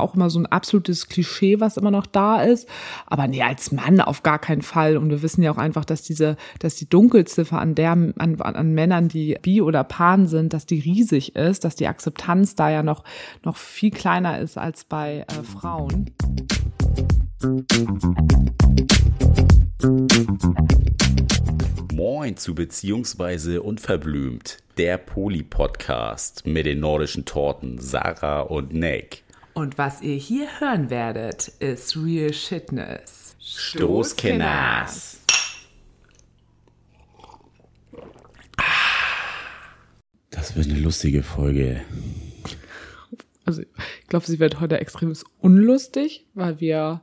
auch immer so ein absolutes Klischee, was immer noch da ist. Aber nee, als Mann auf gar keinen Fall. Und wir wissen ja auch einfach, dass diese, dass die Dunkelziffer an der, an, an Männern, die bi oder pan sind, dass die riesig ist, dass die Akzeptanz da ja noch, noch viel kleiner ist als bei äh, Frauen. Moin zu Beziehungsweise Unverblümt, der Poli-Podcast mit den nordischen Torten Sarah und Nick. Und was ihr hier hören werdet, ist Real Shitness. Stoßkenners. Das wird eine lustige Folge. Also ich glaube, sie wird heute extrem unlustig, weil wir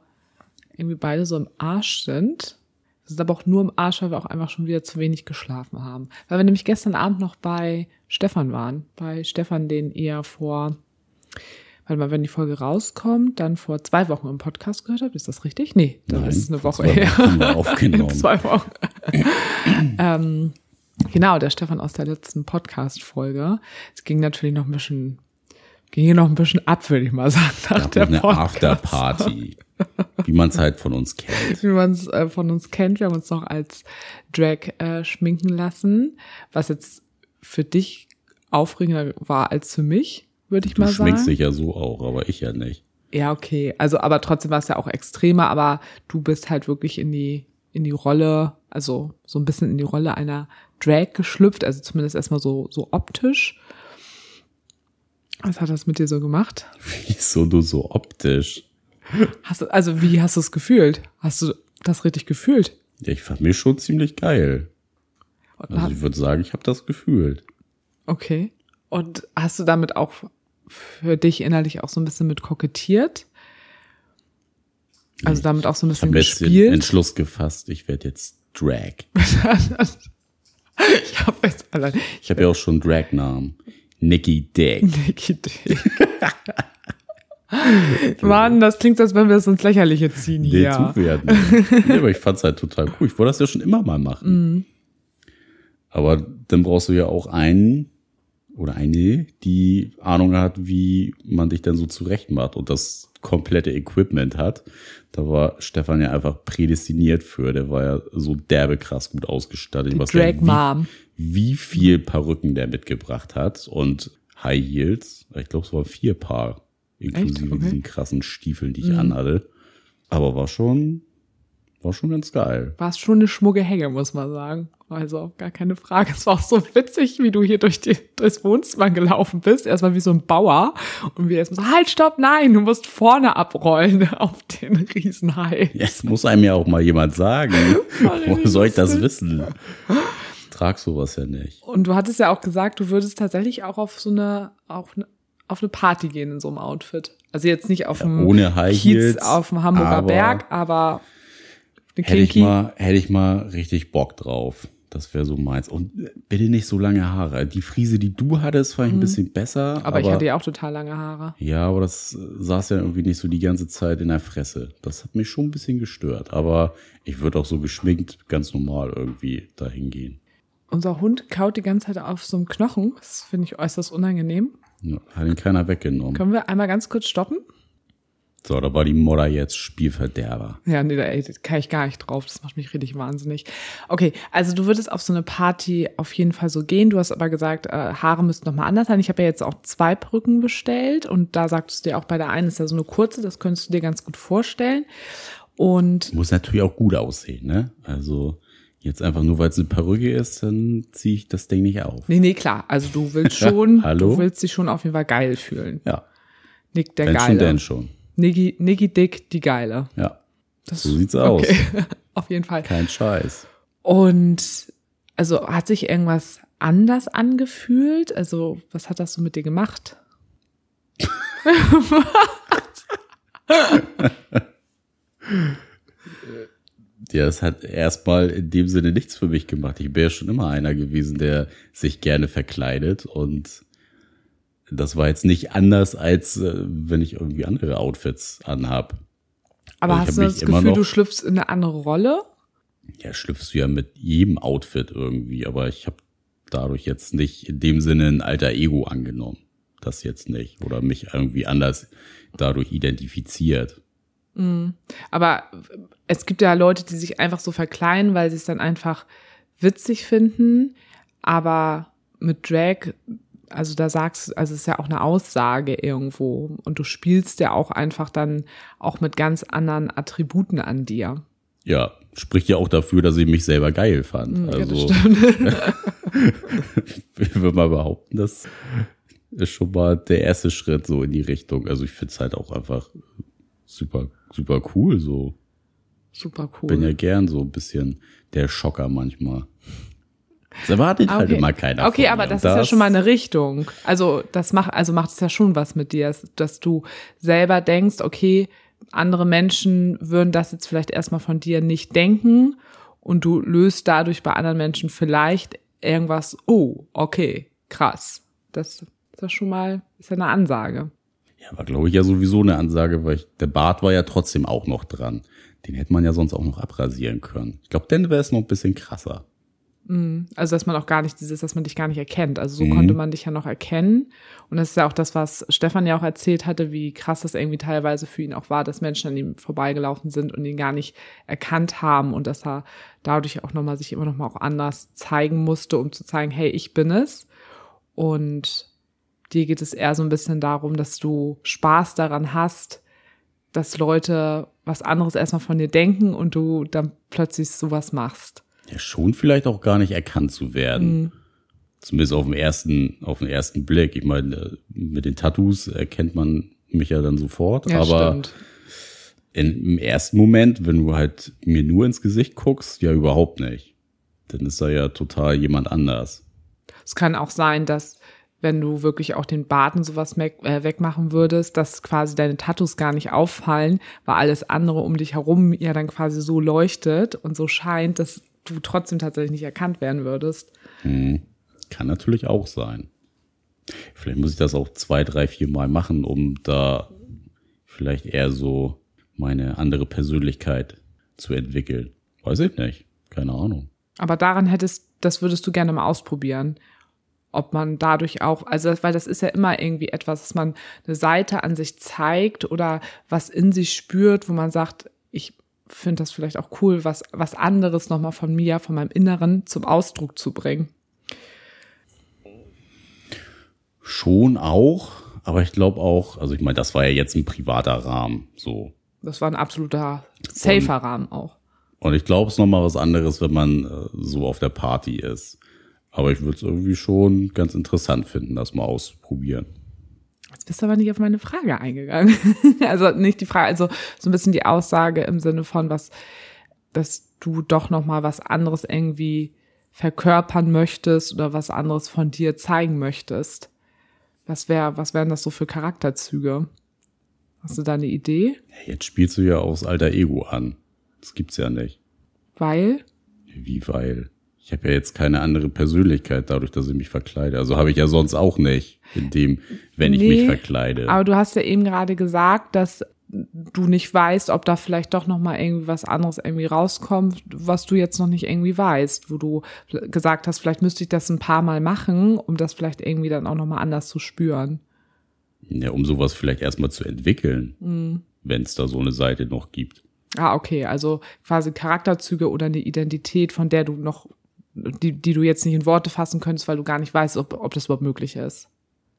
irgendwie beide so im Arsch sind. Wir sind aber auch nur im Arsch, weil wir auch einfach schon wieder zu wenig geschlafen haben. Weil wir nämlich gestern Abend noch bei Stefan waren. Bei Stefan, den ihr vor, warte mal, wenn die Folge rauskommt, dann vor zwei Wochen im Podcast gehört habt. Ist das richtig? Nee, das Nein, ist eine vor Woche zwei her. Wochen aufgenommen. In zwei Wochen. ähm, genau, der Stefan aus der letzten Podcast-Folge. Es ging natürlich noch ein bisschen, ging hier noch ein bisschen ab, würde ich mal sagen, nach Ja, der eine Podcast. Afterparty, wie man es halt von uns kennt. wie man es äh, von uns kennt. Wir haben uns noch als Drag äh, schminken lassen, was jetzt für dich aufregender war als für mich, würde ich Du mal schminkst sagen. dich ja so auch, aber ich ja nicht. Ja, okay. Also, aber trotzdem war es ja auch extremer, aber du bist halt wirklich in die, in die Rolle, also so ein bisschen in die Rolle einer Drag geschlüpft, also zumindest erstmal so, so optisch. Was hat das mit dir so gemacht? Wieso du so optisch? Hast du, also wie hast du es gefühlt? Hast du das richtig gefühlt? Ja, ich fand mich schon ziemlich geil. Und Also ich würde sagen, ich habe das gefühlt. Okay. Und hast du damit auch für dich innerlich auch so ein bisschen mit kokettiert? Also damit auch so ein Ich habe bisschen jetzt den gespielt? Entschluss gefasst, ich werde jetzt Drag. ich habe jetzt allein Ich habe ja auch schon Drag-Namen. Nikki Dick. Nicky Dick. Mann, das klingt, als wenn wir es ins Lächerliche ziehen Nee, hier. tun wir nee, aber ich fand's halt total cool. Ich wollte das ja schon immer mal machen. Mhm. Aber dann brauchst du ja auch einen oder eine, die Ahnung hat, wie man dich dann so zurecht macht und das komplette Equipment hat. Da war Stefan ja einfach prädestiniert für. Der war ja so derbe krass gut ausgestattet. Weiß gar Drag nicht, Mom. wie, wie viel Perücken der mitgebracht hat und High Heels. Ich glaube, es waren vier Paar, inklusive? Okay. diesen krassen Stiefeln, die ich anhatte. Aber war schon, war schon ganz geil. War es schon eine schmucke Hänge, muss man sagen. Also gar keine Frage. Es war auch so witzig, wie du hier durch die, durchs Wohnzimmer gelaufen bist. Erstmal wie so ein Bauer. Und wir erstmal so, halt, stopp, nein, du musst vorne abrollen auf den Riesenhai. Jetzt muss einem ja auch mal jemand sagen. Wo soll ich das wissen? Ich trag sowas ja nicht. Und du hattest ja auch gesagt, du würdest tatsächlich auch auf so eine, auch ne, auf eine Party gehen in so einem Outfit. Also jetzt nicht auf dem ohne High Kiez Heels, auf dem Hamburger aber Berg, aber eine Hätte ich mal, hätte ich mal richtig Bock drauf. Das wäre so meins. Und bitte nicht so lange Haare. Die Frise, die du hattest, fand ich ein bisschen besser. Mhm. aber, ich hatte ja auch total lange Haare. Ja, aber das saß ja irgendwie nicht so die ganze Zeit in der Fresse. Das hat mich schon ein bisschen gestört. Aber ich würde auch so geschminkt ganz normal irgendwie dahin gehen. Unser Hund kaut die ganze Zeit auf so einem Knochen. Das finde ich äußerst unangenehm. Ja, hat ihn keiner weggenommen. Können wir einmal ganz kurz stoppen? So, da war die Modder jetzt Spielverderber. Ja, nee, da ey, kann ich gar nicht drauf. Das macht mich richtig wahnsinnig. Okay, also du würdest auf so eine Party auf jeden Fall so gehen. Du hast aber gesagt, äh, Haare müssten nochmal anders sein. Ich habe ja jetzt auch zwei Brücken bestellt und da sagtest du dir auch bei der einen ist ja so eine kurze, das könntest du dir ganz gut vorstellen. Und Muss natürlich auch gut aussehen, ne? Also jetzt einfach nur, weil es eine Perücke ist, dann ziehe ich das Ding nicht auf. nee, nee, klar. Also du willst schon, Hallo? du willst dich schon auf jeden Fall geil fühlen. Ja, Nick der wenn schon, denn schon. Niggi, Niggi Dick, die Geile. Ja, Das, so sieht's aus. Okay, auf jeden Fall. Kein Scheiß. Und also hat sich irgendwas anders angefühlt? Also, was hat das so mit dir gemacht? Ja, das hat erstmal in dem Sinne nichts für mich gemacht. Ich bin ja schon immer einer gewesen, der sich gerne verkleidet und das war jetzt nicht anders, als äh, wenn ich irgendwie andere Outfits anhab. Aber Also hast du das Gefühl, noch- du schlüpfst in eine andere Rolle? Ja, schlüpfst du ja mit jedem Outfit irgendwie, aber ich habe dadurch jetzt nicht in dem Sinne ein alter Ego angenommen. das jetzt nicht oder mich irgendwie anders dadurch identifiziert. Aber es gibt ja Leute, die sich einfach so verkleiden, weil sie es dann einfach witzig finden. Aber mit Drag, also da sagst du, also es ist ja auch eine Aussage irgendwo. Und du spielst ja auch einfach dann auch mit ganz anderen Attributen an dir. Ja, spricht ja auch dafür, dass ich mich selber geil fand. Ja, das also stimmt. ich würde mal behaupten, das ist schon mal der erste Schritt so in die Richtung. Also ich finde es halt auch einfach super, super cool. So Super cool. bin ja gern so ein bisschen der Schocker manchmal. Das erwartet halt immer keiner. Okay, aber das, Und ist ja schon mal eine Richtung. Also das macht, also macht es ja schon was mit dir, dass du selber denkst, okay, andere Menschen würden das jetzt vielleicht erstmal von dir nicht denken und du löst dadurch bei anderen Menschen vielleicht irgendwas, oh, okay, krass. Das ist ja schon mal, ist ja eine Ansage. Ja, war glaube ich ja sowieso eine Ansage, weil ich, der Bart war ja trotzdem auch noch dran. Den hätte man ja sonst auch noch abrasieren können. Ich glaube, dann wäre es noch ein bisschen krasser. Also, dass man auch gar nicht dieses, dass man dich gar nicht erkennt. Also, so Mhm. konnte man dich ja noch erkennen. Und das ist ja auch das, was Stefan ja auch erzählt hatte, wie krass das irgendwie teilweise für ihn auch war, dass Menschen an ihm vorbeigelaufen sind und ihn gar nicht erkannt haben und dass er dadurch auch nochmal sich immer nochmal auch anders zeigen musste, um zu zeigen, hey, ich bin es. Und dir geht es eher so ein bisschen darum, dass du Spaß daran hast, dass Leute was anderes erstmal von dir denken und du dann plötzlich sowas machst. Ja, schon vielleicht auch gar nicht erkannt zu werden. Mhm. Zumindest auf den ersten, auf den ersten Blick. Ich meine, äh, mit den Tattoos erkennt man mich ja dann sofort. Ja, aber stimmt. im ersten Moment, wenn du halt mir nur ins Gesicht guckst, ja überhaupt nicht. Dann ist er ja total jemand anders. Es kann auch sein, dass wenn du wirklich auch den Bart und sowas äh, wegmachen würdest, dass quasi deine Tattoos gar nicht auffallen, weil alles andere um dich herum ja dann quasi so leuchtet und so scheint, dass du trotzdem tatsächlich nicht erkannt werden würdest. Kann natürlich auch sein. Vielleicht muss ich das auch zwei, drei, vier Mal machen, um da vielleicht eher so meine andere Persönlichkeit zu entwickeln. Weiß ich nicht. Keine Ahnung. Aber daran hättest, das würdest du gerne mal ausprobieren. Ob man dadurch auch, also, weil das ist ja immer irgendwie etwas, dass man eine Seite an sich zeigt oder was in sich spürt, wo man sagt, finde das vielleicht auch cool, was, was anderes nochmal von mir, von meinem Inneren zum Ausdruck zu bringen. Schon auch, aber ich glaube auch, also ich meine, das war ja jetzt ein privater Rahmen, so. Das war ein absoluter safer Rahmen auch. Und ich glaube, es ist nochmal was anderes, wenn man äh, so auf der Party ist. Aber ich würde es irgendwie schon ganz interessant finden, das mal ausprobieren. Jetzt bist du aber nicht auf meine Frage eingegangen. also nicht die Frage, also so ein bisschen die Aussage im Sinne von was, dass du doch noch mal was anderes irgendwie verkörpern möchtest oder was anderes von dir zeigen möchtest. Was wäre, was wären das so für Charakterzüge? Hast du da eine Idee? Jetzt spielst du ja aufs alter Ego an. Das gibt's ja nicht. Weil Wie weil? Ich habe ja jetzt keine andere Persönlichkeit dadurch, dass ich mich verkleide. Also habe ich ja sonst auch nicht, in dem, wenn ich Nee, mich verkleide. Aber du hast ja eben gerade gesagt, dass du nicht weißt, ob da vielleicht doch noch mal irgendwie was anderes irgendwie rauskommt, was du jetzt noch nicht irgendwie weißt, wo du gesagt hast, vielleicht müsste ich das ein paar Mal machen, um das vielleicht irgendwie dann auch noch mal anders zu spüren. Ja, um sowas vielleicht erstmal zu entwickeln, Mhm. wenn es da so eine Seite noch gibt. Ah, okay, also quasi Charakterzüge oder eine Identität, von der du noch, die, die du jetzt nicht in Worte fassen könntest, weil du gar nicht weißt, ob, ob das überhaupt möglich ist.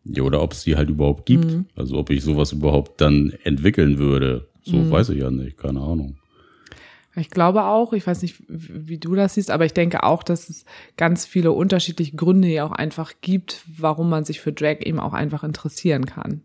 Ja, oder ob es die halt überhaupt gibt. Mhm. Also ob ich sowas überhaupt dann entwickeln würde. So Mhm. weiß ich ja nicht, keine Ahnung. Ich glaube auch, ich weiß nicht, wie du das siehst, aber ich denke auch, dass es ganz viele unterschiedliche Gründe ja auch einfach gibt, warum man sich für Drag eben auch einfach interessieren kann.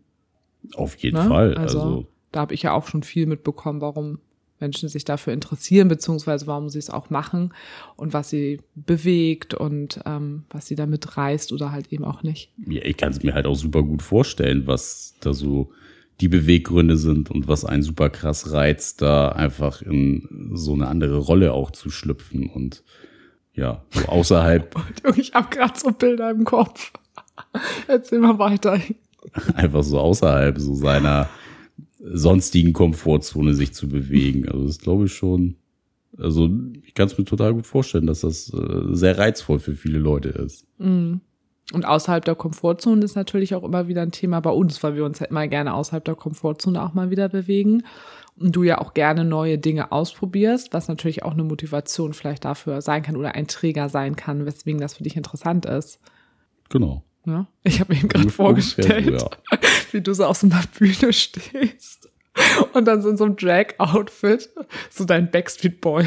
Auf jeden Ne? Fall. Also, Also, da habe ich ja auch schon viel mitbekommen, warum Menschen sich dafür interessieren, beziehungsweise warum sie es auch machen und was sie bewegt und ähm, was sie damit reißt oder halt eben auch nicht. ja, ich kann es mir halt auch super gut vorstellen, was da so die Beweggründe sind und was einen super krass reizt, da einfach in so eine andere Rolle auch zu schlüpfen und ja, so außerhalb, Ich habe gerade so Bilder im Kopf. Erzähl mal weiter. einfach so außerhalb so seiner sonstigen Komfortzone sich zu bewegen. Also das glaube ich schon, also ich kann es mir total gut vorstellen, dass das äh, sehr reizvoll für viele Leute ist. Und außerhalb der Komfortzone ist natürlich auch immer wieder ein Thema bei uns, weil wir uns ja immer gerne außerhalb der Komfortzone auch mal wieder bewegen. Und du ja auch gerne neue Dinge ausprobierst, was natürlich auch eine Motivation vielleicht dafür sein kann oder ein Träger sein kann, weswegen das für dich interessant ist. Genau. Ja? Ich habe mir eben gerade vorgestellt, ja. wie du so auf so einer Bühne stehst und dann so in so einem Drag-Outfit so dein Backstreet Boy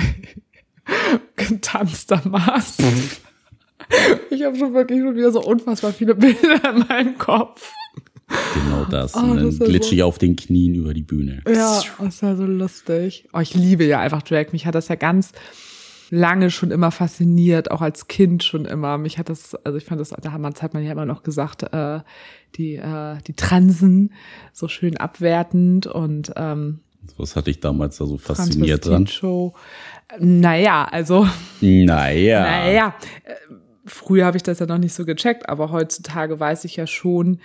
getanztermaßen. ich habe schon wirklich schon wieder so unfassbar viele Bilder in meinem Kopf. Genau das. Oh, und dann das glitsche so- ich auf den Knien über die Bühne. Ja, das ist ja so lustig. Oh, ich liebe ja einfach Drag. Mich hat das ja ganz lange schon immer fasziniert, auch als Kind schon immer. Mich hat das, also ich fand das, damals hat man ja immer noch gesagt, äh, die, äh, die Transen so schön abwertend und ähm, Was hat dich damals da so fasziniert dran? Show. Naja, also Naja. naja, äh, früher habe ich das ja noch nicht so gecheckt, aber heutzutage weiß ich ja schon,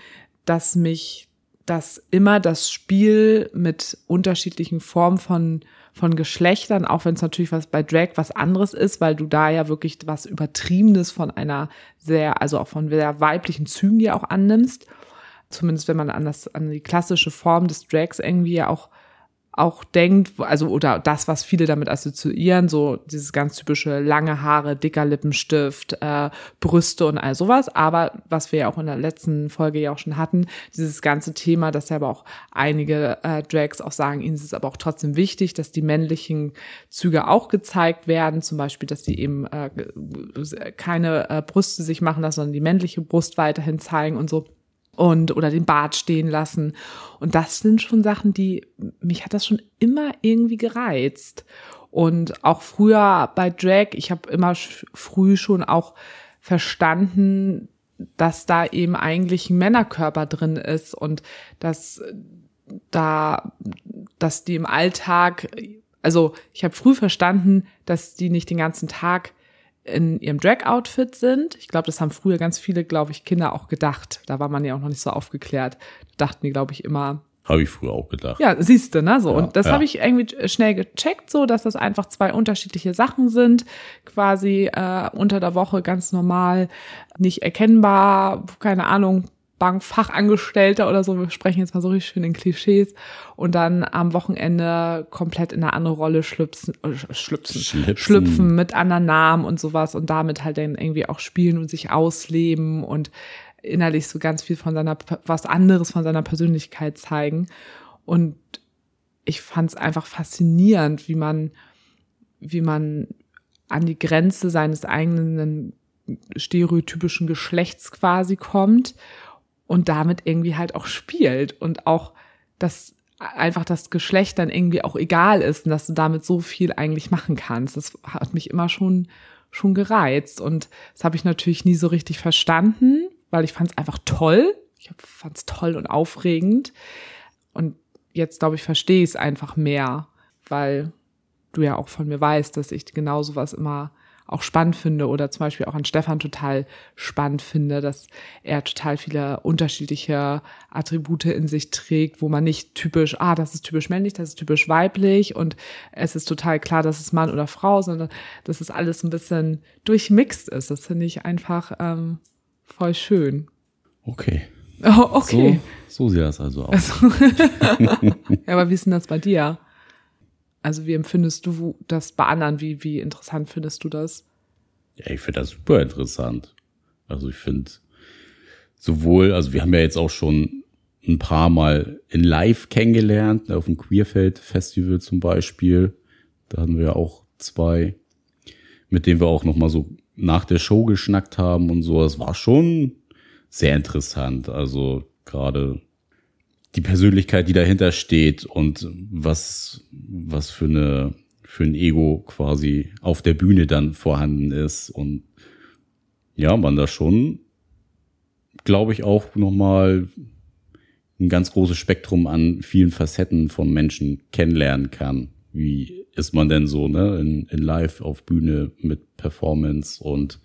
dass mich dass immer das Spiel mit unterschiedlichen Formen von von Geschlechtern, auch wenn es natürlich was bei Drag was anderes ist, weil du da ja wirklich was Übertriebenes von einer sehr, also auch von sehr weiblichen Zügen ja auch annimmst. Zumindest wenn man an das, an die klassische Form des Drags irgendwie ja auch auch denkt, also oder das, was viele damit assoziieren, so dieses ganz typische lange Haare, dicker Lippenstift, äh, Brüste und all sowas. Aber was wir ja auch in der letzten Folge ja auch schon hatten, dieses ganze Thema, dass ja aber auch einige äh, Drags auch sagen, ihnen ist es aber auch trotzdem wichtig, dass die männlichen Züge auch gezeigt werden, zum Beispiel, dass sie eben äh, keine äh, Brüste sich machen lassen, sondern die männliche Brust weiterhin zeigen und so und oder den Bart stehen lassen. Und das sind schon Sachen, die mich hat das schon immer irgendwie gereizt. Und auch früher bei Drag, ich habe immer früh schon auch verstanden, dass da eben eigentlich ein Männerkörper drin ist und dass da, dass die im Alltag, also ich habe früh verstanden, dass die nicht den ganzen Tag in ihrem Drag-Outfit sind. Ich glaube, das haben früher ganz viele, glaube ich, Kinder auch gedacht. Da war man ja auch noch nicht so aufgeklärt. Dachten die, glaube ich, immer, Habe ich früher auch gedacht. ja, siehst du, ne? So. Ja, und das ja. habe ich irgendwie schnell gecheckt, so dass das einfach zwei unterschiedliche Sachen sind. Quasi äh, unter der Woche ganz normal, nicht erkennbar, keine Ahnung, Bankfachangestellter oder so. Wir sprechen jetzt mal so richtig schön in Klischees. Und dann am Wochenende komplett in eine andere Rolle schlüpfen, äh, schlüpfen, Schlüpfen. schlüpfen mit anderen Namen und sowas und damit halt dann irgendwie auch spielen und sich ausleben und innerlich so ganz viel von seiner, was anderes von seiner Persönlichkeit zeigen. Und ich fand es einfach faszinierend, wie man, wie man an die Grenze seines eigenen stereotypischen Geschlechts quasi kommt und damit irgendwie halt auch spielt und auch, dass einfach das Geschlecht dann irgendwie auch egal ist und dass du damit so viel eigentlich machen kannst. Das hat mich immer schon, schon gereizt und das habe ich natürlich nie so richtig verstanden, weil ich fand es einfach toll. Ich fand es toll und aufregend. Und jetzt, glaube ich, verstehe ich es einfach mehr, weil du ja auch von mir weißt, dass ich genau sowas immer auch spannend finde oder zum Beispiel auch an Stefan total spannend finde, dass er total viele unterschiedliche Attribute in sich trägt, wo man nicht typisch, ah, das ist typisch männlich, das ist typisch weiblich und es ist total klar, dass es Mann oder Frau, sondern dass es alles ein bisschen durchmixt ist. Das finde ich einfach ähm, voll schön. Okay. Oh, okay. So, so sieht das also aus. Ja, aber wie ist denn das bei dir? Also wie empfindest du das bei anderen? Wie, wie interessant findest du das? Ja, ich finde das super interessant. Also ich finde sowohl, also wir haben ja jetzt auch schon ein paar Mal in Live kennengelernt, auf dem Queerfeld Festival zum Beispiel. Da hatten wir auch zwei, mit denen wir auch noch mal so nach der Show geschnackt haben und so. Es war schon sehr interessant. Also gerade die Persönlichkeit, die dahinter steht und was, was für eine, für ein Ego quasi auf der Bühne dann vorhanden ist und ja, man da schon, glaube ich, auch nochmal ein ganz großes Spektrum an vielen Facetten von Menschen kennenlernen kann. Wie ist man denn so, ne, in, in live auf Bühne mit Performance und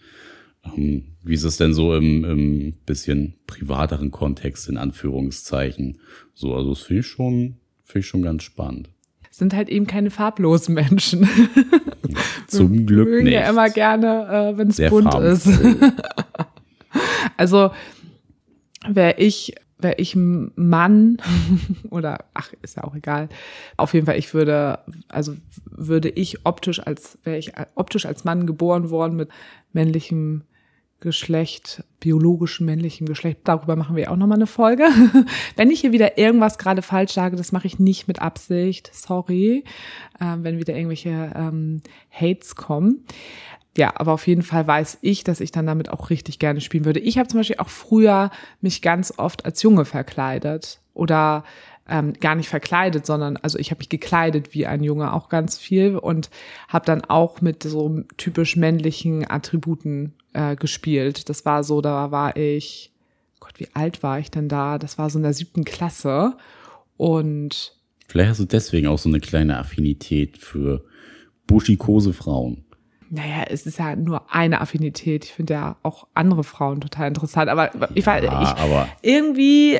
wie ist es denn so im, im bisschen privateren Kontext, in Anführungszeichen? So, also das finde ich schon, finde ich schon ganz spannend. Sind halt eben keine farblosen Menschen. Zum Glück mögen nicht. ja immer gerne, äh, wenn es bunt ist. farbenfroh. Also wäre ich wäre ich ein Mann oder ach, ist ja auch egal. Auf jeden Fall, ich würde, also würde ich optisch als, wäre ich optisch als Mann geboren worden mit männlichem Geschlecht, biologischem männlichem Geschlecht. Darüber machen wir auch nochmal eine Folge. wenn ich hier wieder irgendwas gerade falsch sage, das mache ich nicht mit Absicht. Sorry, äh, wenn wieder irgendwelche ähm, Hates kommen ja, aber auf jeden Fall weiß ich, dass ich dann damit auch richtig gerne spielen würde. Ich habe zum Beispiel auch früher mich ganz oft als Junge verkleidet oder ähm, gar nicht verkleidet, sondern also ich habe mich gekleidet wie ein Junge auch ganz viel und habe dann auch mit so typisch männlichen Attributen äh, gespielt. Das war so, da war ich, Gott, wie alt war ich denn da? Das war so in der siebten Klasse und Vielleicht hast du deswegen auch so eine kleine Affinität für buschikose Frauen naja, es ist ja nur eine Affinität. Ich finde ja auch andere Frauen total interessant. Aber ich war ja, ich, aber irgendwie,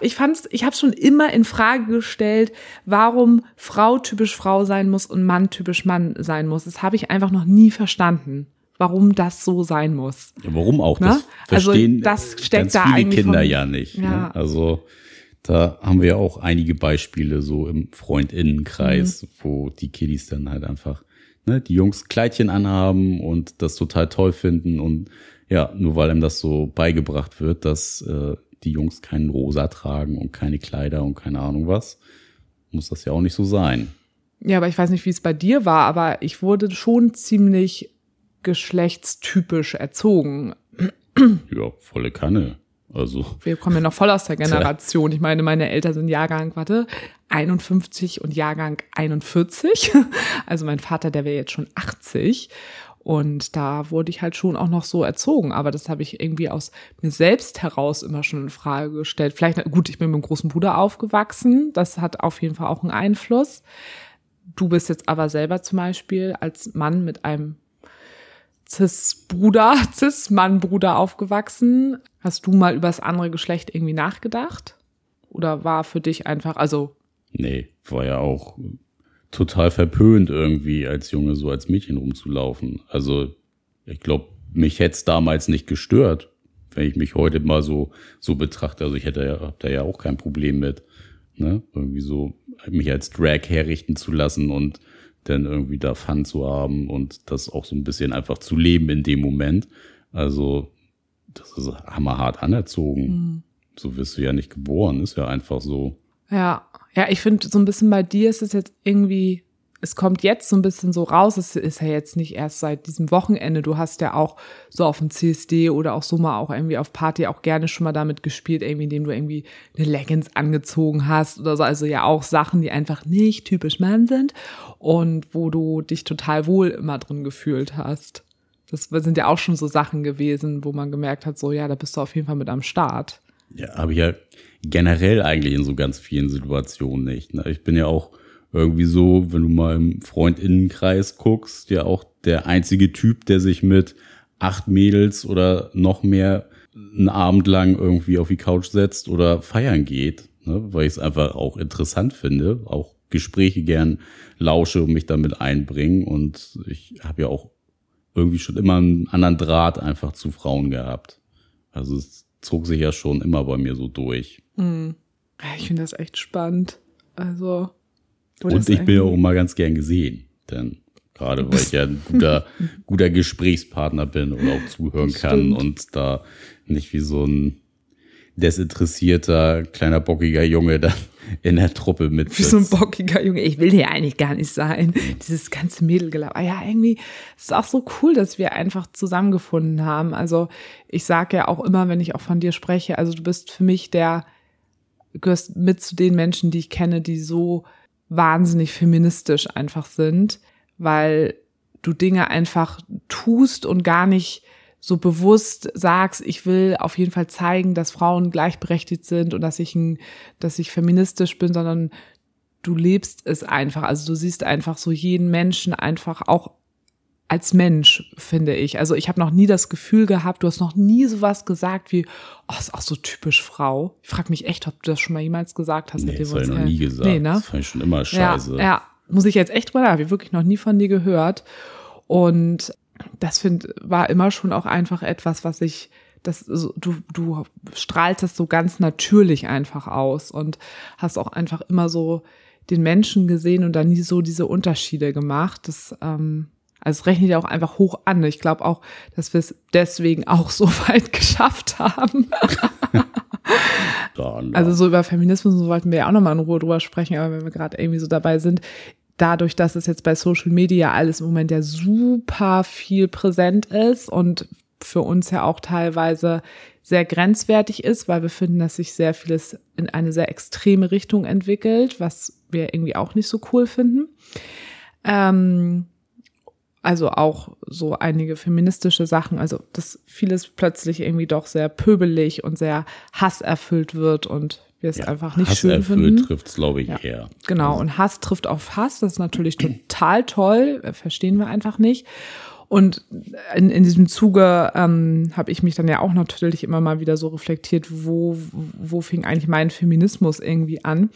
ich fand's, ich habe schon immer in Frage gestellt, warum Frau typisch Frau sein muss und Mann typisch Mann sein muss. Das habe ich einfach noch nie verstanden warum das so sein muss. Ja, warum auch? Das ne? verstehen also das steckt ganz da viele Kinder von, ja nicht. Ne? Ja. Ne? Also da haben wir auch einige Beispiele so im Freundinnenkreis, mhm. wo die Kiddies dann halt einfach ne, die Jungs Kleidchen anhaben und das total toll finden und ja, nur weil ihm das so beigebracht wird, dass äh, die Jungs keinen Rosa tragen und keine Kleider und keine Ahnung was, muss das ja auch nicht so sein. Ja, aber ich weiß nicht, wie es bei dir war, aber ich wurde schon ziemlich geschlechtstypisch erzogen. Ja, volle Kanne. Also. Wir kommen ja noch voll aus der Generation. Ich meine, meine Eltern sind Jahrgang, warte, 51 und Jahrgang 41. Also mein Vater, der wäre jetzt schon 80. Und da wurde ich halt schon auch noch so erzogen. Aber das habe ich irgendwie aus mir selbst heraus immer schon in Frage gestellt. Vielleicht, gut, ich bin mit dem großen Bruder aufgewachsen. Das hat auf jeden Fall auch einen Einfluss. Du bist jetzt aber selber zum Beispiel als Mann mit einem Cis-Bruder, Cis-Mann-Bruder aufgewachsen. Hast du mal über das andere Geschlecht irgendwie nachgedacht? Oder war für dich einfach, also. Nee, war ja auch total verpönt irgendwie als Junge so als Mädchen rumzulaufen. Also ich glaube, mich hätte es damals nicht gestört, wenn ich mich heute mal so so betrachte. Also ich hätte ja, hab da ja auch kein Problem mit, ne? Irgendwie so mich als Drag herrichten zu lassen und dann irgendwie da Fun zu haben und das auch so ein bisschen einfach zu leben in dem Moment. Also, das ist hammerhart anerzogen. Mhm. So wirst du ja nicht geboren, ist ja einfach so. Ja, ja, ich finde, so ein bisschen bei dir ist es jetzt irgendwie es kommt jetzt so ein bisschen so raus, es ist ja jetzt nicht erst seit diesem Wochenende. Du hast ja auch so auf dem CSD oder auch so mal auch irgendwie auf Party auch gerne schon mal damit gespielt, irgendwie, indem du irgendwie eine Leggings angezogen hast oder so. Also ja auch Sachen, die einfach nicht typisch Mann sind und wo du dich total wohl immer drin gefühlt hast. Das sind ja auch schon so Sachen gewesen, wo man gemerkt hat, so ja, da bist du auf jeden Fall mit am Start. Ja, habe ich ja generell eigentlich in so ganz vielen Situationen nicht. Ne? Ich bin ja auch irgendwie so, wenn du mal im Freundinnenkreis guckst, ja auch der einzige Typ, der sich mit acht Mädels oder noch mehr einen Abend lang irgendwie auf die Couch setzt oder feiern geht, ne? weil ich es einfach auch interessant finde, auch Gespräche gern lausche und mich damit einbringen und ich habe ja auch irgendwie schon immer einen anderen Draht einfach zu Frauen gehabt. Also es zog sich ja schon immer bei mir so durch. Hm. Ich finde das echt spannend. Also und ich bin auch immer ganz gern gesehen, denn gerade weil ich ja ein guter, guter Gesprächspartner bin oder auch zuhören kann und da nicht wie so ein desinteressierter, kleiner, bockiger Junge dann in der Truppe mit. Wie so ein bockiger Junge. Ich will hier eigentlich gar nicht sein. Dieses ganze Mädelgelaber. Ah ja, irgendwie ist es auch so cool, dass wir einfach zusammengefunden haben. Also ich sage ja auch immer, wenn ich auch von dir spreche, also du bist für mich der, gehörst mit zu den Menschen, die ich kenne, die so wahnsinnig feministisch einfach sind, weil du Dinge einfach tust und gar nicht so bewusst sagst, ich will auf jeden Fall zeigen, dass Frauen gleichberechtigt sind und dass ich ein, dass ich feministisch bin, sondern du lebst es einfach. Also du siehst einfach so jeden Menschen einfach auch als Mensch, finde ich. Also ich habe noch nie das Gefühl gehabt, du hast noch nie sowas gesagt wie, oh, ist auch so typisch Frau. Ich frage mich echt, ob du das schon mal jemals gesagt hast. Nee, das habe ich noch nie gesagt. Nee, ne? Das fand ich schon immer scheiße. Ja, ja. muss ich jetzt echt drüber, habe ich wirklich noch nie von dir gehört. Und das find, war immer schon auch einfach etwas, was ich das, du, du strahlst das so ganz natürlich einfach aus und hast auch einfach immer so den Menschen gesehen und dann nie so diese Unterschiede gemacht. Das, ähm, also es rechnet ja auch einfach hoch an. Ich glaube auch, dass wir es deswegen auch so weit geschafft haben. also so über Feminismus so wollten wir ja auch nochmal in Ruhe drüber sprechen, aber wenn wir gerade irgendwie so dabei sind, dadurch, dass es jetzt bei Social Media alles im Moment ja super viel präsent ist und für uns ja auch teilweise sehr grenzwertig ist, weil wir finden, dass sich sehr vieles in eine sehr extreme Richtung entwickelt, was wir irgendwie auch nicht so cool finden. Ähm, also auch so einige feministische Sachen, also dass vieles plötzlich irgendwie doch sehr pöbelig und sehr hasserfüllt wird und wir es ja, einfach nicht schön finden. trifft es, glaube ich, ja, eher. Genau, und Hass trifft auf Hass, das ist natürlich total toll, verstehen wir einfach nicht. Und in, in diesem Zuge ähm, habe ich mich dann ja auch natürlich immer mal wieder so reflektiert, wo, wo fing eigentlich mein Feminismus irgendwie an.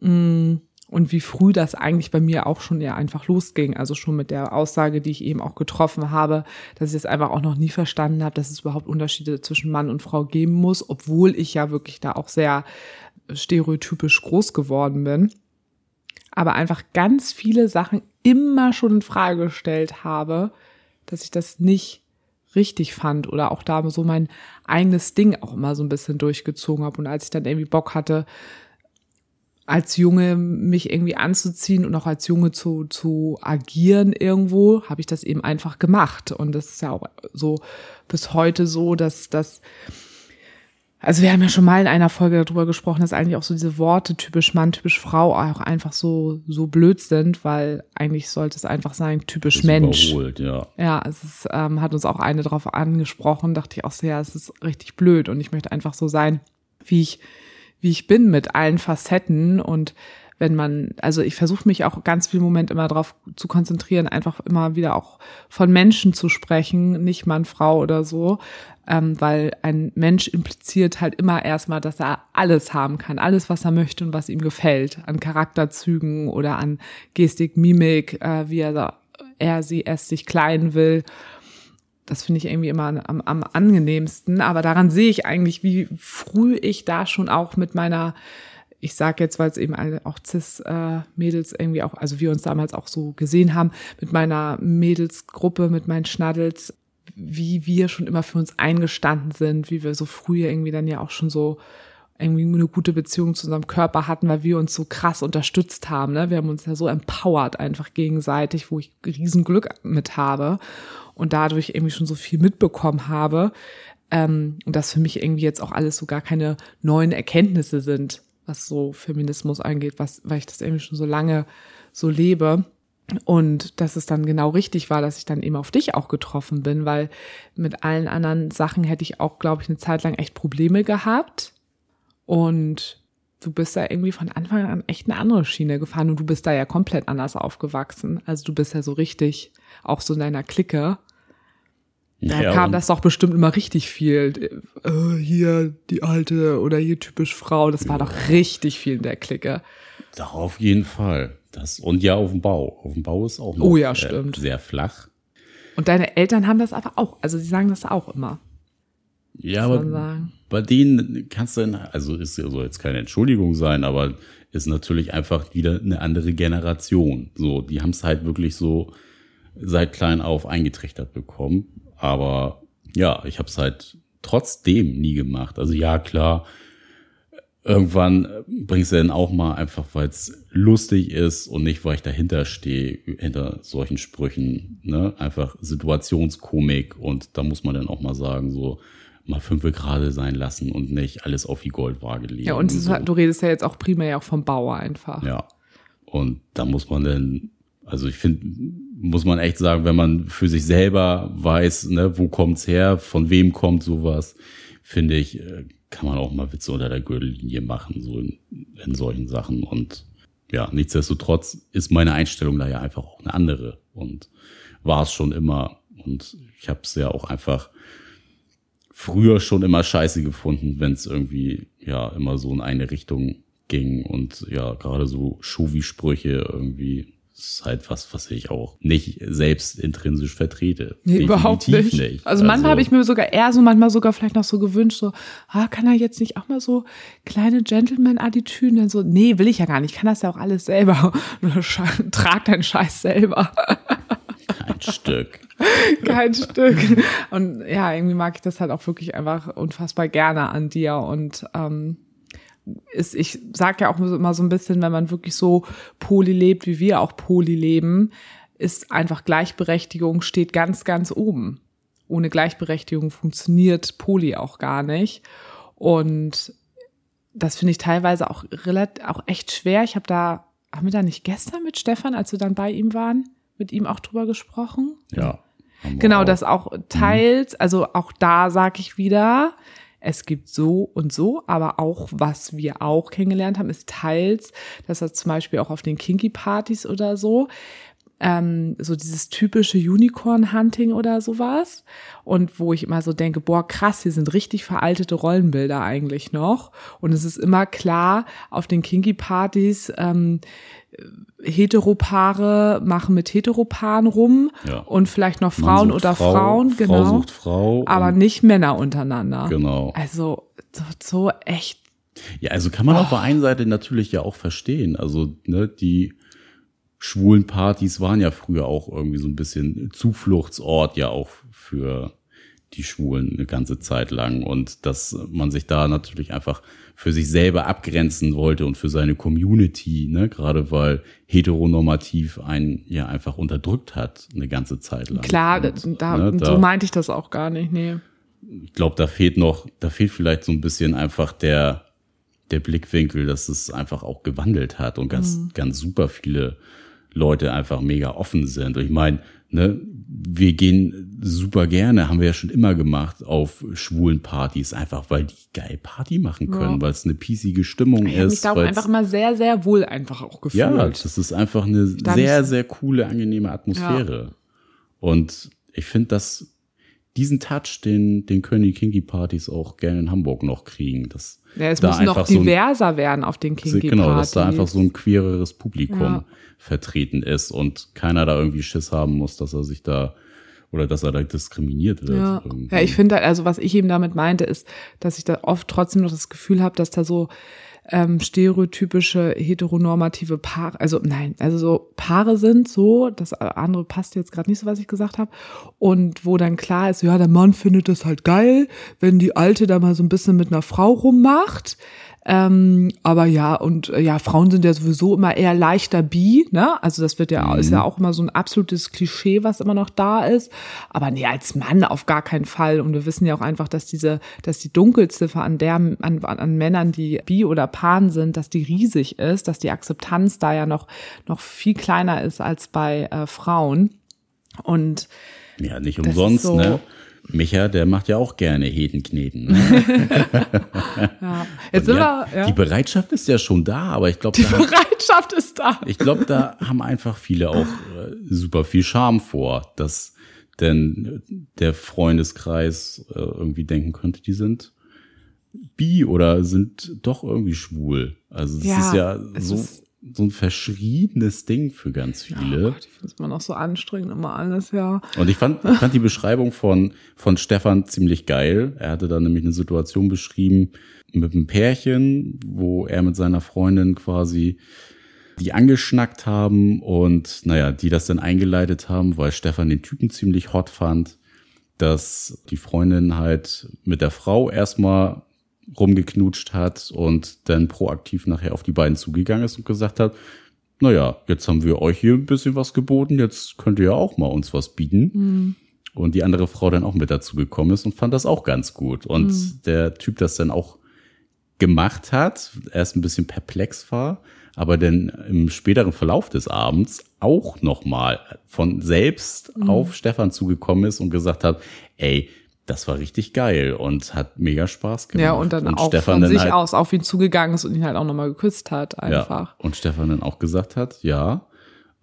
Mm, und wie früh das eigentlich bei mir auch schon eher einfach losging. Also schon mit der Aussage, die ich eben auch getroffen habe, dass ich es einfach auch noch nie verstanden habe, dass es überhaupt Unterschiede zwischen Mann und Frau geben muss, obwohl ich ja wirklich da auch sehr stereotypisch groß geworden bin. Aber einfach ganz viele Sachen immer schon in Frage gestellt habe, dass ich das nicht richtig fand oder auch da so mein eigenes Ding auch immer so ein bisschen durchgezogen habe. Und als ich dann irgendwie Bock hatte, als Junge mich irgendwie anzuziehen und auch als Junge zu, zu agieren irgendwo, habe ich das eben einfach gemacht. Und das ist ja auch so bis heute so, dass das also wir haben ja schon mal in einer Folge darüber gesprochen, dass eigentlich auch so diese Worte typisch Mann, typisch Frau auch einfach so so blöd sind, weil eigentlich sollte es einfach sein typisch Mensch. Überholt, ja. Ja, es ist, ähm, hat uns auch eine darauf angesprochen, dachte ich auch sehr, es ist richtig blöd und ich möchte einfach so sein, wie ich wie ich bin mit allen Facetten und wenn man, also ich versuche mich auch ganz viel Moment immer darauf zu konzentrieren, einfach immer wieder auch von Menschen zu sprechen, nicht Mann, Frau oder so, ähm, weil ein Mensch impliziert halt immer erstmal, dass er alles haben kann, alles, was er möchte und was ihm gefällt, an Charakterzügen oder an Gestik, Mimik, äh, wie er, er sie es sich kleiden will. Das finde ich irgendwie immer am, am angenehmsten. Aber daran sehe ich eigentlich, wie früh ich da schon auch mit meiner ich sage jetzt, weil es eben auch Cis-Mädels irgendwie auch, also wir uns damals auch so gesehen haben, mit meiner Mädelsgruppe, mit meinen Schnaddels, wie wir schon immer für uns eingestanden sind, wie wir so früher irgendwie dann ja auch schon so irgendwie eine gute Beziehung zu unserem Körper hatten, weil wir uns so krass unterstützt haben. Ne? Wir haben uns ja so empowert einfach gegenseitig, wo ich Riesenglück mit habe und dadurch irgendwie schon so viel mitbekommen habe. Ähm, und das für mich irgendwie jetzt auch alles so gar keine neuen Erkenntnisse sind was so Feminismus angeht, was, weil ich das irgendwie schon so lange so lebe. Und dass es dann genau richtig war, dass ich dann eben auf dich auch getroffen bin, weil mit allen anderen Sachen hätte ich auch, glaube ich, eine Zeit lang echt Probleme gehabt. Und du bist da irgendwie von Anfang an echt eine andere Schiene gefahren und du bist da ja komplett anders aufgewachsen. Also du bist ja so richtig auch so in deiner Clique. Da ja, kam das doch bestimmt immer richtig viel. Äh, hier die alte oder hier typisch Frau. Das war doch richtig viel in der Clique. Da auf jeden Fall. Das, und ja, auf dem Bau. Auf dem Bau ist auch noch oh, ja, stimmt. sehr flach. Und deine Eltern haben das aber auch. Also sie sagen das auch immer. Ja, aber bei denen kannst du, also ist ja so jetzt keine Entschuldigung sein, aber ist natürlich einfach wieder eine andere Generation. So, die haben es halt wirklich so seit klein auf eingetrichtert bekommen. Aber ja, ich habe es halt trotzdem nie gemacht. Also ja, klar, irgendwann bringst du dann auch mal einfach, weil es lustig ist und nicht, weil ich dahinter stehe, hinter solchen Sprüchen, ne? Einfach Situationskomik und da muss man dann auch mal sagen, so mal fünfe gerade sein lassen und nicht alles auf die Goldwaage legen. Ja, und, so. du redest ja jetzt auch primär auch vom Bauer einfach. Ja. Und da muss man dann also ich finde, muss man echt sagen, wenn man für sich selber weiß, ne, wo kommt's her, von wem kommt sowas, finde ich, äh, kann man auch mal Witze unter der Gürtellinie machen, so in, in solchen Sachen. Und ja, nichtsdestotrotz ist meine Einstellung da ja einfach auch eine andere und war es schon immer. Und ich habe es ja auch einfach früher schon immer scheiße gefunden, wenn es irgendwie ja immer so in eine Richtung ging und ja gerade so Schuvi-Sprüche irgendwie Das ist halt was, was ich auch nicht selbst intrinsisch vertrete. Nee, überhaupt nicht. nicht. Also, manchmal habe ich mir sogar eher so, manchmal sogar vielleicht noch so gewünscht, so, ah, kann er jetzt nicht auch mal so kleine Gentleman-Attitüden? So, nee, will ich ja gar nicht. Ich kann das ja auch alles selber. Trag deinen Scheiß selber. Kein Stück. Kein Stück. Und ja, irgendwie mag ich das halt auch wirklich einfach unfassbar gerne an dir und ähm, ist, ich sage ja auch immer so ein bisschen, wenn man wirklich so poly lebt, wie wir auch poly leben, ist einfach Gleichberechtigung steht ganz, ganz oben. Ohne Gleichberechtigung funktioniert Poly auch gar nicht. Und das finde ich teilweise auch relativ, auch echt schwer. Ich habe da, haben wir da nicht gestern mit Stefan, als wir dann bei ihm waren, mit ihm auch drüber gesprochen? Ja. Genau, auch. das auch teils, also auch da sage ich wieder, es gibt so und so, aber auch was wir auch kennengelernt haben, ist teils, dass er zum Beispiel auch auf den Kinky-Partys oder so, ähm, so dieses typische Unicorn-Hunting oder sowas. Und wo ich immer so denke, boah, krass, hier sind richtig veraltete Rollenbilder eigentlich noch. Und es ist immer klar, auf den Kinky-Partys, ähm, Heteropaare machen mit Heteropaaren rum ja. und vielleicht noch Frauen oder Frau, Frauen, genau. Frau sucht Frau. Aber nicht Männer untereinander. Genau. Also so, so echt. Ja, also kann man oh. auf der einen Seite natürlich ja auch verstehen. Also, ne, die schwulen Partys waren ja früher auch irgendwie so ein bisschen Zufluchtsort ja auch für die Schwulen eine ganze Zeit lang und dass man sich da natürlich einfach für sich selber abgrenzen wollte und für seine Community, ne, gerade weil heteronormativ einen ja einfach unterdrückt hat eine ganze Zeit lang. Klar, und, da, ne, da, so meinte ich das auch gar nicht, nee. Ich glaube, da fehlt noch, da fehlt vielleicht so ein bisschen einfach der der Blickwinkel, dass es einfach auch gewandelt hat und ganz mhm. ganz super viele Leute einfach mega offen sind. Und ich meine, ne, wir gehen super gerne, haben wir ja schon immer gemacht, auf schwulen Partys, einfach weil die geil Party machen können, ja. weil es eine piecige Stimmung ich ist. Ich glaube einfach immer sehr, sehr wohl einfach auch gefühlt. Ja, das ist einfach eine sehr, sehr coole, angenehme Atmosphäre. Ja. Und ich finde, dass diesen Touch, den, den können die Kinky-Partys auch gerne in Hamburg noch kriegen. Das ja, es muss noch diverser so ein, werden auf den Kinky-Partys. Genau, dass da einfach so ein queereres Publikum ja. vertreten ist und keiner da irgendwie Schiss haben muss, dass er sich da oder dass er da diskriminiert wird. Ja, ja ich finde, also was ich eben damit meinte, ist, dass ich da oft trotzdem noch das Gefühl habe, dass da so ähm, stereotypische heteronormative Paare, also nein, also so Paare sind so, das andere passt jetzt gerade nicht so, was ich gesagt habe, und wo dann klar ist, ja, der Mann findet das halt geil, wenn die Alte da mal so ein bisschen mit einer Frau rummacht. Ähm, aber ja, und äh, ja, Frauen sind ja sowieso immer eher leichter bi, ne? Also das wird ja, mhm. ist ja auch immer so ein absolutes Klischee, was immer noch da ist. Aber nee, als Mann auf gar keinen Fall. Und wir wissen ja auch einfach, dass diese, dass die Dunkelziffer an der, an, an Männern, die bi oder pan sind, dass die riesig ist, dass die Akzeptanz da ja noch, noch viel kleiner ist als bei äh, Frauen. Und ja, nicht umsonst, so, ne? Micha, der macht ja auch gerne Hedenkneten. Ne? ja. Jetzt sind ja, wir, ja. Die Bereitschaft ist ja schon da, aber ich glaube, die Bereitschaft ist da. Ich glaube, da haben einfach viele auch äh, super viel Charme vor, dass denn der Freundeskreis äh, irgendwie denken könnte, die sind bi oder sind doch irgendwie schwul. Also es ja, ist ja so ist so ein verschriebenes Ding für ganz viele. Oh Gott, ich finde es immer noch so anstrengend, immer alles, ja. Und ich fand, ich fand die Beschreibung von, von Stefan ziemlich geil. Er hatte da nämlich eine Situation beschrieben mit einem Pärchen, wo er mit seiner Freundin quasi die angeschnackt haben und naja, die das dann eingeleitet haben, weil Stefan den Typen ziemlich hot fand, dass die Freundin halt mit der Frau erstmal rumgeknutscht hat und dann proaktiv nachher auf die beiden zugegangen ist und gesagt hat, naja, jetzt haben wir euch hier ein bisschen was geboten, jetzt könnt ihr ja auch mal uns was bieten. Mhm. Und die andere Frau dann auch mit dazu gekommen ist und fand das auch ganz gut. Und mhm. der Typ das dann auch gemacht hat, erst ein bisschen perplex war, aber dann im späteren Verlauf des Abends auch nochmal von selbst mhm. auf Stefan zugekommen ist und gesagt hat, ey, das war richtig geil und hat mega Spaß gemacht. Ja, und dann und auch Stefan von sich halt, aus auf ihn zugegangen ist und ihn halt auch nochmal geküsst hat, einfach. Ja, und Stefan dann auch gesagt hat, ja,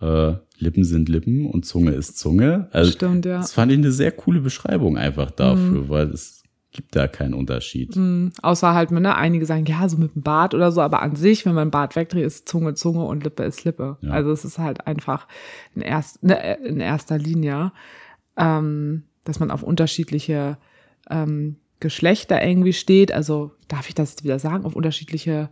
äh, Lippen sind Lippen und Zunge ist Zunge. Also, Stimmt, ja. Das fand ich eine sehr coole Beschreibung einfach dafür, mhm. weil es gibt da keinen Unterschied. Mhm. Außer halt, ne, einige sagen, ja, so mit dem Bart oder so, aber an sich, wenn man Bart wegdreht, ist Zunge Zunge und Lippe ist Lippe. Ja. Also es ist halt einfach in, erst, ne, in erster Linie, ähm, dass man auf unterschiedliche ähm, Geschlechter irgendwie steht. Also darf ich das jetzt wieder sagen, auf unterschiedliche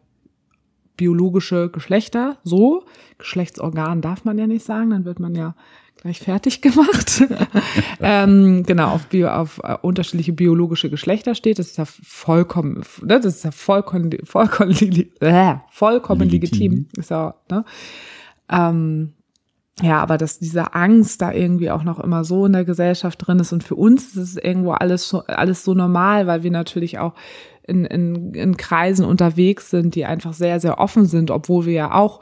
biologische Geschlechter, so. Geschlechtsorgan darf man ja nicht sagen, dann wird man ja gleich fertig gemacht. ähm, genau, auf, Bio, auf äh, unterschiedliche biologische Geschlechter steht. Das ist ja vollkommen, ne, das ist ja vollkommen, vollkommen, äh, vollkommen legitim. Legitim. Ist ja, ne? Ähm, ja, aber dass diese Angst da irgendwie auch noch immer so in der Gesellschaft drin ist und für uns ist es irgendwo alles so, alles so normal, weil wir natürlich auch in, in, in Kreisen unterwegs sind, die einfach sehr, sehr offen sind, obwohl wir ja auch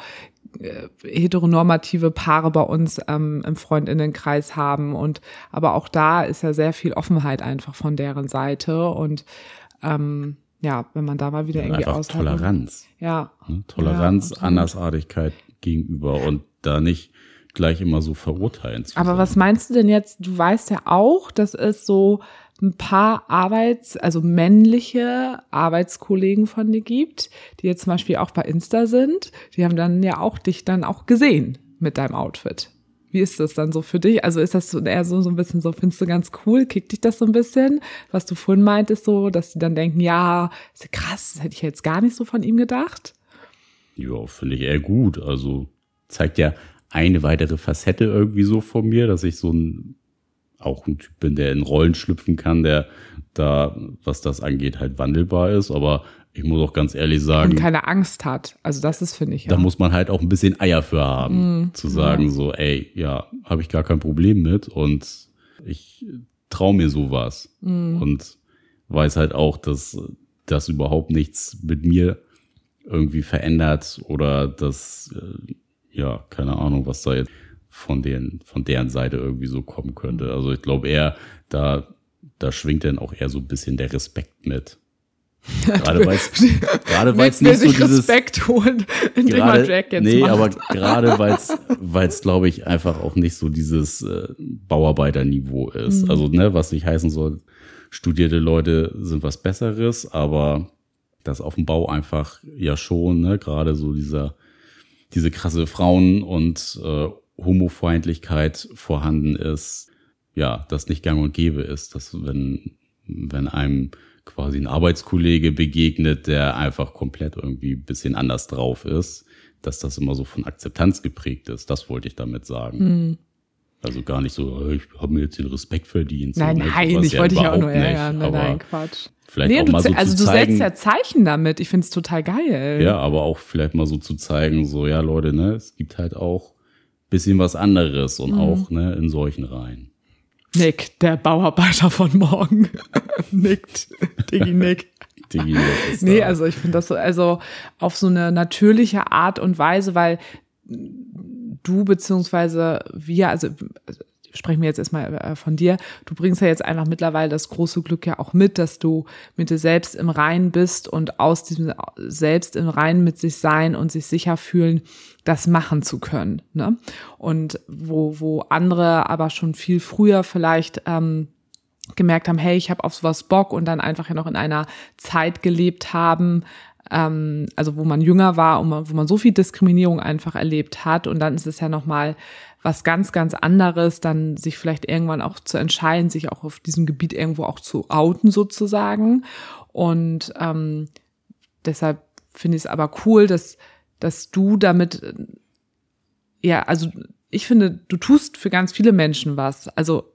äh, heteronormative Paare bei uns ähm, im Freundinnenkreis haben und aber auch da ist ja sehr viel Offenheit einfach von deren Seite und ähm, ja, wenn man da mal wieder irgendwie Einfach. Toleranz. Ja. Ne? Toleranz, Ja. Andersartigkeit gegenüber und da nicht gleich immer so verurteilen zu Aber sein. was meinst du denn jetzt? Du weißt ja auch, dass es so ein paar Arbeits-, also männliche Arbeitskollegen von dir gibt, die jetzt zum Beispiel auch bei Insta sind. Die haben dann ja auch dich dann auch gesehen mit deinem Outfit. Wie ist das dann so für dich? Also ist das so eher so, so ein bisschen so, findest du ganz cool? Kickt dich das so ein bisschen? Was du vorhin meintest, so, dass die dann denken, ja, ist ja krass, das hätte ich jetzt gar nicht so von ihm gedacht. Ja, finde ich eher gut. Also zeigt ja eine weitere Facette irgendwie so von mir, dass ich so ein auch ein Typ bin, der in Rollen schlüpfen kann, der da, was das angeht, halt wandelbar ist. Aber ich muss auch ganz ehrlich sagen, Und keine Angst hat. Also das ist, finde ich, ja. da muss man halt auch ein bisschen Eier für haben, zu sagen so, ey, ja, habe ich gar kein Problem mit und ich traue mir sowas und weiß halt auch, dass das überhaupt nichts mit mir irgendwie verändert oder dass, äh, ja, keine Ahnung, was da jetzt von deren, von deren Seite irgendwie so kommen könnte. Also ich glaube eher, da, da schwingt dann auch eher so ein bisschen der Respekt mit. Gerade weil es gerade weil es nicht so dieses Respekt holen, indem gerade, Drag jetzt nee, macht. aber gerade weil es, weil es glaube ich einfach auch nicht so dieses äh, Bauarbeiterniveau ist. Mhm. Also ne, was nicht heißen soll, studierte Leute sind was Besseres, aber das auf dem Bau einfach ja schon, ne, gerade so dieser diese krasse Frauen und äh, Homofeindlichkeit vorhanden ist, ja, das nicht gang und gäbe ist, dass wenn wenn einem quasi ein Arbeitskollege begegnet, der einfach komplett irgendwie ein bisschen anders drauf ist, dass das immer so von Akzeptanz geprägt ist. Das wollte ich damit sagen. Hm. Also gar nicht so, äh, ich habe mir jetzt den Respekt verdient. so, Nein, ne? nein, ich wollte dich ja auch nur ärgern. Nein, nein, Quatsch. Vielleicht Nee, auch du, mal so also zu du zeigen, setzt ja Zeichen damit. Ich find's total geil. ja, aber auch vielleicht mal so zu zeigen, so, ja, Leute, ne, es gibt halt auch bisschen was anderes Mhm. und auch, ne, in solchen Reihen. Nick, der Bauarbeiter von morgen. Nickt. Diggi Nick. Digi, das ist Nee, da. also ich finde das so, also auf so eine natürliche Art und Weise, weil du beziehungsweise wir, also sprechen wir jetzt erstmal äh, von dir, du bringst ja jetzt einfach mittlerweile das große Glück ja auch mit, dass du mit dir selbst im Reinen bist und aus diesem selbst im Reinen mit sich sein und sich sicher fühlen, das machen zu können. Ne? Und wo, wo andere aber schon viel früher vielleicht ähm, gemerkt haben, hey, ich habe auf sowas Bock und dann einfach ja noch in einer Zeit gelebt haben, ähm, also wo man jünger war und man, wo man so viel Diskriminierung einfach erlebt hat. Und dann ist es ja noch mal was ganz ganz anderes, dann sich vielleicht irgendwann auch zu entscheiden, sich auch auf diesem Gebiet irgendwo auch zu outen sozusagen. Und ähm, deshalb finde ich es aber cool, dass dass du damit äh, ja, also ich finde, du tust für ganz viele Menschen was. Also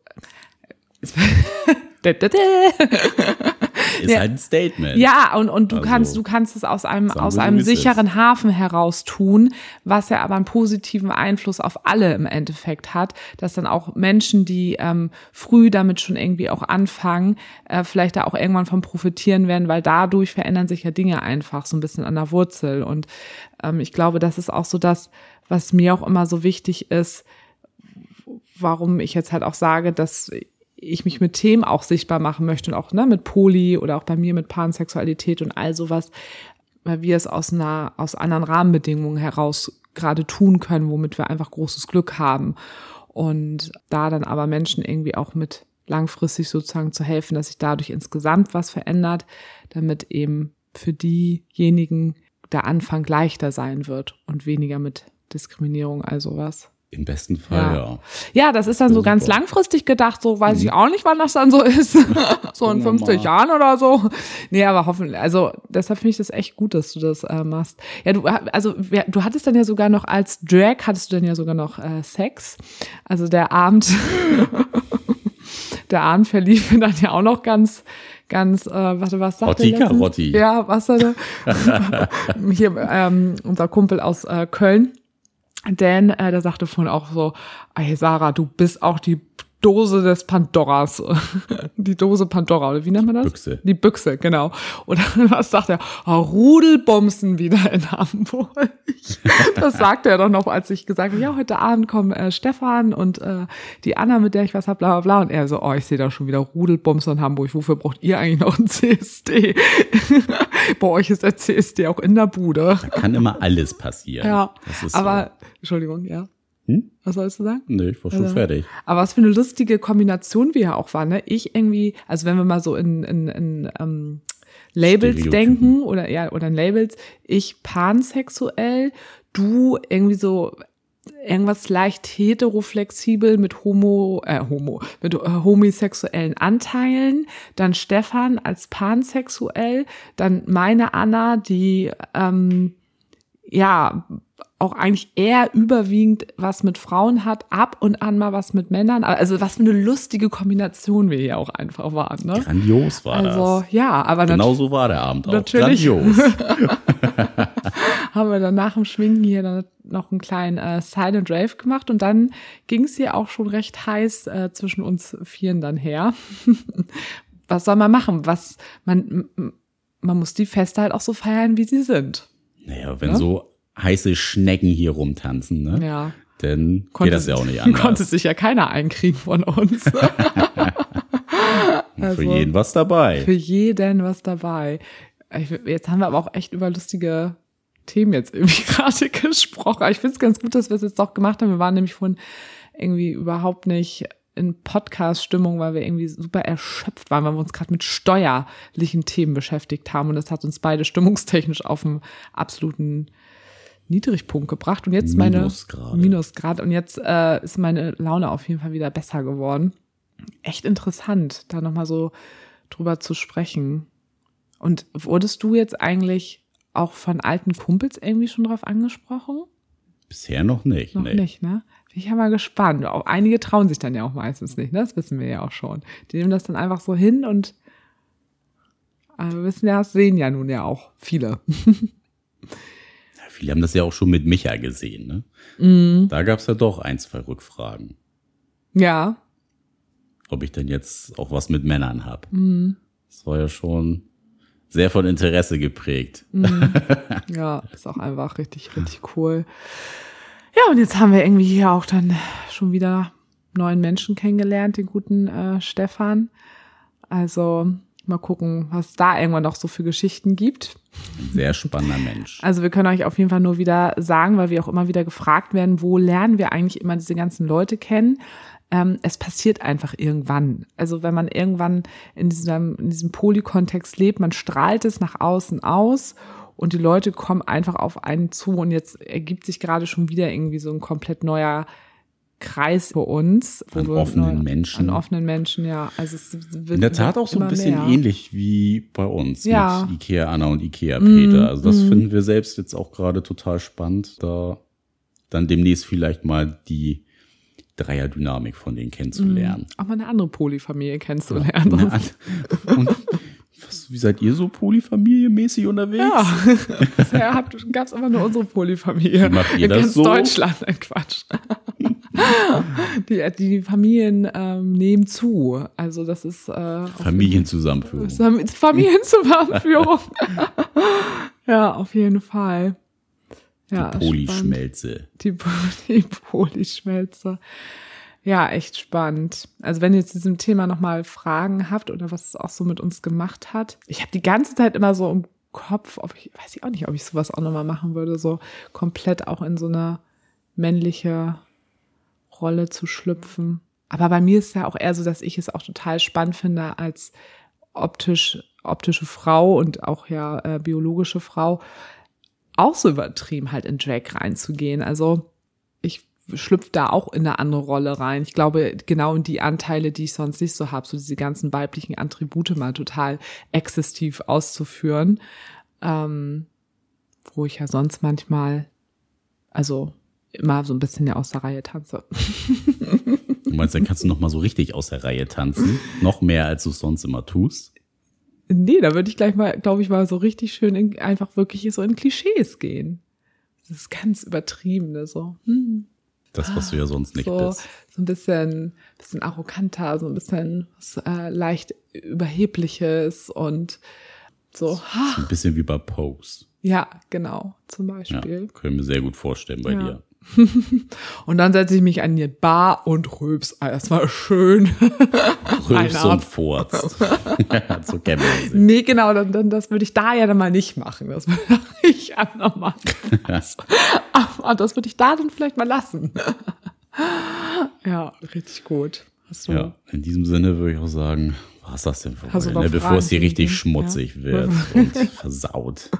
ist ja. halt ein Statement. Ja, und, und du Also, kannst, du kannst es aus einem, aus einem sicheren Hafen heraus tun, was ja aber einen positiven Einfluss auf alle im Endeffekt hat, dass dann auch Menschen, die ähm, früh damit schon irgendwie auch anfangen, äh, vielleicht da auch irgendwann von profitieren werden, weil dadurch verändern sich ja Dinge einfach so ein bisschen an der Wurzel. Und ähm, ich glaube, das ist auch so das, was mir auch immer so wichtig ist, warum ich jetzt halt auch sage, dass ich mich mit Themen auch sichtbar machen möchte und auch ne, mit Poli oder auch bei mir mit Pansexualität und all sowas, weil wir es aus einer, aus anderen Rahmenbedingungen heraus gerade tun können, womit wir einfach großes Glück haben. Und da dann aber Menschen irgendwie auch mit langfristig sozusagen zu helfen, dass sich dadurch insgesamt was verändert, damit eben für diejenigen der Anfang leichter sein wird und weniger mit Diskriminierung, also was. Im besten Fall, Ja. ja. Ja, das ist dann so Super. ganz langfristig gedacht, so weiß ich auch nicht, wann das dann so ist. so in Gucken wir 50 mal. Jahren oder so. Nee, aber hoffentlich, also deshalb finde ich das echt gut, dass du das äh, machst. Ja, du, also du hattest dann ja sogar noch als Drag, hattest du dann ja sogar noch äh, Sex. Also der Abend, der Abend verlief dann ja auch noch ganz, ganz, äh, warte, was sagt Rotti der? Karotti. Ja, was er da? Hier, ähm, unser Kumpel aus äh, Köln. Denn äh, der sagte vorhin auch so, ey Sarah, du bist auch die Dose des Pandoras. die Dose Pandora, oder wie nennt man das? Büchse. Die Büchse, genau. Und was sagt er? Oh, Rudelbomsen wieder in Hamburg. das sagte er doch noch, als ich gesagt habe, ja, heute Abend kommen äh, Stefan und äh, die Anna, mit der ich was hab, bla bla bla. Und er so, oh, ich sehe da schon wieder Rudelbomsen in Hamburg. Wofür braucht ihr eigentlich noch ein CSD? Bei euch ist der CSD auch in der Bude. Kann immer alles passieren. Ja, aber, Entschuldigung, ja. Hm? Was sollst du sagen? Nee, ich war schon Also- fertig. Aber was für eine lustige Kombination wir ja auch waren, ne? Ich irgendwie, also wenn wir mal so in, in, in ähm, Labels denken oder ja, oder in Labels, ich pansexuell, du irgendwie so irgendwas leicht heteroflexibel mit homo, äh, homo, mit äh, homosexuellen Anteilen, dann Stefan als pansexuell, dann meine Anna, die ähm, ja auch eigentlich eher überwiegend was mit Frauen hat, ab und an mal was mit Männern. Also was für eine lustige Kombination wir hier auch einfach waren. Ne? Grandios war Also das. ja, aber Genau so war der Abend auch. Natürlich. Grandios. haben wir dann nach dem Schminken hier dann noch einen kleinen äh, Silent Rave gemacht und dann ging es hier auch schon recht heiß äh, zwischen uns Vieren dann her. was soll man machen? Was man man muss die Feste halt auch so feiern, wie sie sind. Naja, wenn Ja? so heiße Schnecken hier rumtanzen, ne? Ja. Dann Konnte, geht das ja auch nicht anders. Konnte sich ja keiner einkriegen von uns. also- Für jeden was dabei. Für jeden was dabei. Jetzt haben wir aber auch echt über lustige Themen jetzt irgendwie gerade gesprochen. Ich finde es ganz gut, dass wir es jetzt doch gemacht haben. Wir waren nämlich vorhin irgendwie überhaupt nicht in Podcast-Stimmung, weil wir irgendwie super erschöpft waren, weil wir uns gerade mit steuerlichen Themen beschäftigt haben. Und das hat uns beide stimmungstechnisch auf einen absoluten Niedrigpunkt gebracht. Und jetzt meine Minusgrade. Minusgrad. Und jetzt äh, ist meine Laune auf jeden Fall wieder besser geworden. Echt interessant, da nochmal so drüber zu sprechen. Und wurdest du jetzt eigentlich auch von alten Kumpels irgendwie schon drauf angesprochen? Bisher noch nicht. Noch nee. nicht, ne? Bin ich ja mal gespannt. Auch einige trauen sich dann ja auch meistens nicht, ne? Das wissen wir ja auch schon. Die nehmen das dann einfach so hin und aber wir wissen ja, das sehen ja nun ja auch viele. Viele haben das ja auch schon mit Micha gesehen, ne? Mhm. Da gab's ja doch ein, zwei Rückfragen. Ja. Ob ich denn jetzt auch was mit Männern hab. Mhm. Das war ja schon sehr von Interesse geprägt. Ja, ist auch einfach richtig, richtig cool. Ja, und jetzt haben wir irgendwie hier auch dann schon wieder neuen Menschen kennengelernt, den guten äh, Stefan. Also mal gucken, was da irgendwann noch so für Geschichten gibt. Sehr spannender Mensch. Also wir können euch auf jeden Fall nur wieder sagen, weil wir auch immer wieder gefragt werden, wo lernen wir eigentlich immer diese ganzen Leute kennen? Ähm, es passiert einfach irgendwann. Also wenn man irgendwann in diesem, in diesem Polykontext lebt, man strahlt es nach außen aus und die Leute kommen einfach auf einen zu und jetzt ergibt sich gerade schon wieder irgendwie so ein komplett neuer Kreis für uns. An offenen neu- Menschen. An offenen Menschen, ja. Also es wird, In der Tat auch so ein immer bisschen mehr. ähnlich wie bei uns Ja. Mhm, mit Ikea Anna und Ikea Peter. Also das finden wir selbst jetzt auch gerade total spannend, da dann demnächst vielleicht mal die Dreierdynamik von denen kennenzulernen. Auch mal eine andere Polyfamilie kennenzulernen. An- und was, wie seid ihr so polyfamilienmäßig unterwegs? Ja, bisher gab es aber nur unsere Polyfamilie. Wie macht ihr In das ganz so? Deutschland, Nein, Quatsch. Die, die Familien ähm, nehmen zu. Also das ist äh, Familienzusammenführung. Familienzusammenführung. ja, auf jeden Fall. Ja, spannend. Polyschmelze. Die, die Polischmelze. Ja, echt spannend. Also wenn ihr zu diesem Thema nochmal Fragen habt oder was es auch so mit uns gemacht hat. Ich habe die ganze Zeit immer so im Kopf, ob ich, weiß ich auch nicht, ob ich sowas auch nochmal machen würde, so komplett auch in so eine männliche Rolle zu schlüpfen. aber bei mir ist ja auch eher so, dass ich es auch total spannend finde als optisch, optische Frau und auch ja äh, biologische Frau auch so übertrieben halt in Drag reinzugehen. Also ich schlüpft da auch in eine andere Rolle rein. Ich glaube, genau in die Anteile, die ich sonst nicht so habe, so diese ganzen weiblichen Attribute mal total exzessiv auszuführen, ähm, wo ich ja sonst manchmal, also immer so ein bisschen ja aus der Reihe tanze. Du meinst, dann kannst du noch mal so richtig aus der Reihe tanzen? Noch mehr, als du es sonst immer tust? Nee, da würde ich gleich mal, glaube ich, mal so richtig schön in, einfach wirklich so in Klischees gehen. Das ist ganz übertriebene, so. Hm. Das, was du ja sonst nicht so, bist. So ein bisschen, bisschen arroganter, so ein bisschen was, äh, leicht überhebliches und so. Ein bisschen wie bei Pose. Ja, genau, zum Ja, Beispiel. können wir sehr gut vorstellen bei Ja. dir. Und dann setze ich mich an die Bar und rülps erstmal schön. Rülps und Furz. Ja, so kennen wir sie. Nee, genau, dann, dann, das würde ich da ja dann mal nicht machen. Das würde ich machen. Aber das würde ich da dann vielleicht mal lassen. Ja, richtig gut. Hast du, Ja, in diesem Sinne würde ich auch sagen, was ist das denn für noch ne, bevor es hier richtig schmutzig Ja. wird und versaut.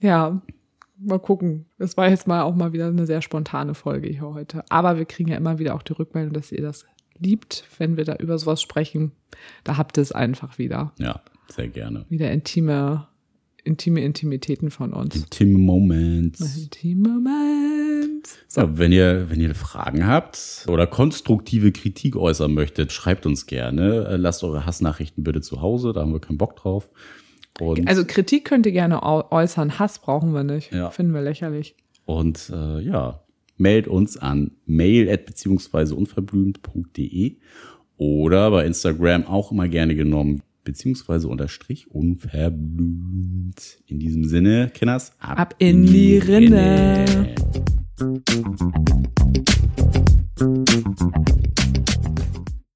ja, mal gucken. Es war jetzt mal auch mal wieder eine sehr spontane Folge hier heute. Aber wir kriegen ja immer wieder auch die Rückmeldung, dass ihr das liebt, wenn wir da über sowas sprechen. Da habt ihr es einfach wieder. Ja, sehr gerne. Wieder intime, intime Intimitäten von uns. Intime Moments. Intime Moment. So, wenn ihr, wenn ihr Fragen habt oder konstruktive Kritik äußern möchtet, schreibt uns gerne. Äh, Lasst eure Hassnachrichten bitte zu Hause, da haben wir keinen Bock drauf. Und, Also Kritik könnt ihr gerne äu- äußern, Hass brauchen wir nicht. Ja. Finden wir lächerlich. und äh, ja, meldet uns an mail at beziehungsweise unverblümt.de oder bei Instagram auch immer gerne genommen, beziehungsweise unterstrich unverblümt. In diesem Sinne, Kenners, Ab in die Rinne.